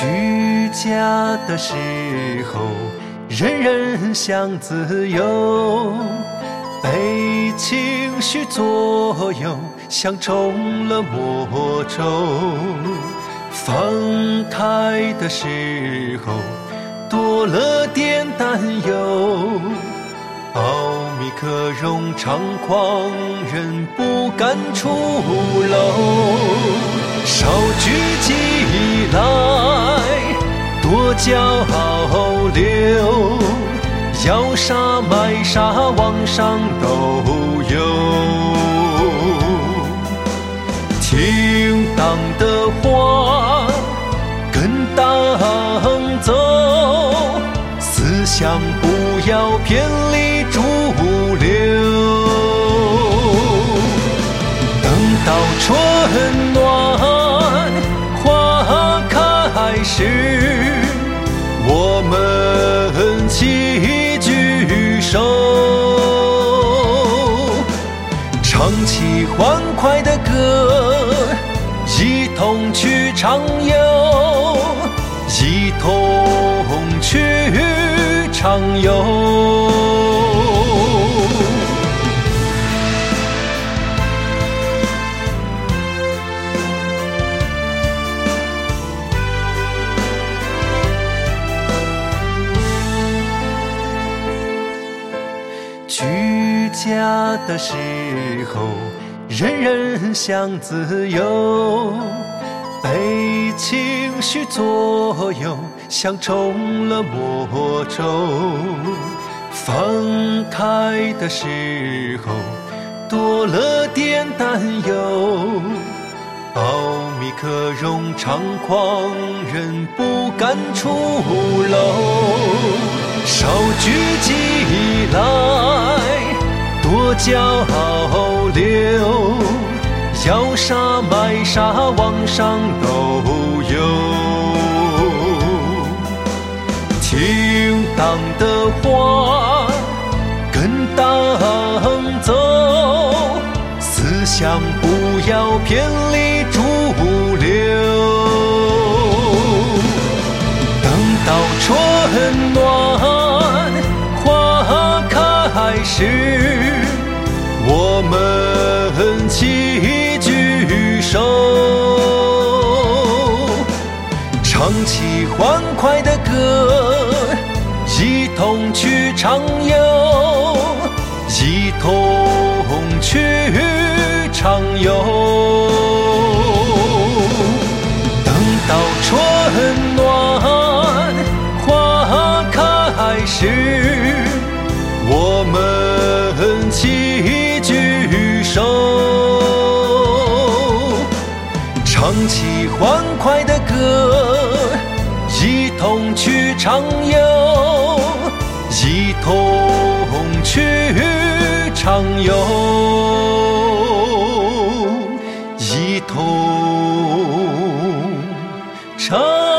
居家的时候，人人想自由，被情绪左右，像中了魔咒。放开的时候，多了点担忧。奥密克戎猖狂，人不敢出楼。交流，要啥买啥，网上都有。听党的话，跟党走，思想不要偏离主流。等到春暖花开时，快的歌，一同去畅游，一同去畅游。居家的时候，人人想自由，被情绪左右，像中了魔咒。放开的时候，多了点担忧。奥密克戎猖狂，人不敢出楼。少聚起来，我骄傲流，要啥买啥，网上都有。听党的话，跟党走，思想不要偏离齐举手，唱起欢快的歌，一同去畅游，一同去畅游。欢快的歌，一同去畅游，一同去畅游，一同畅。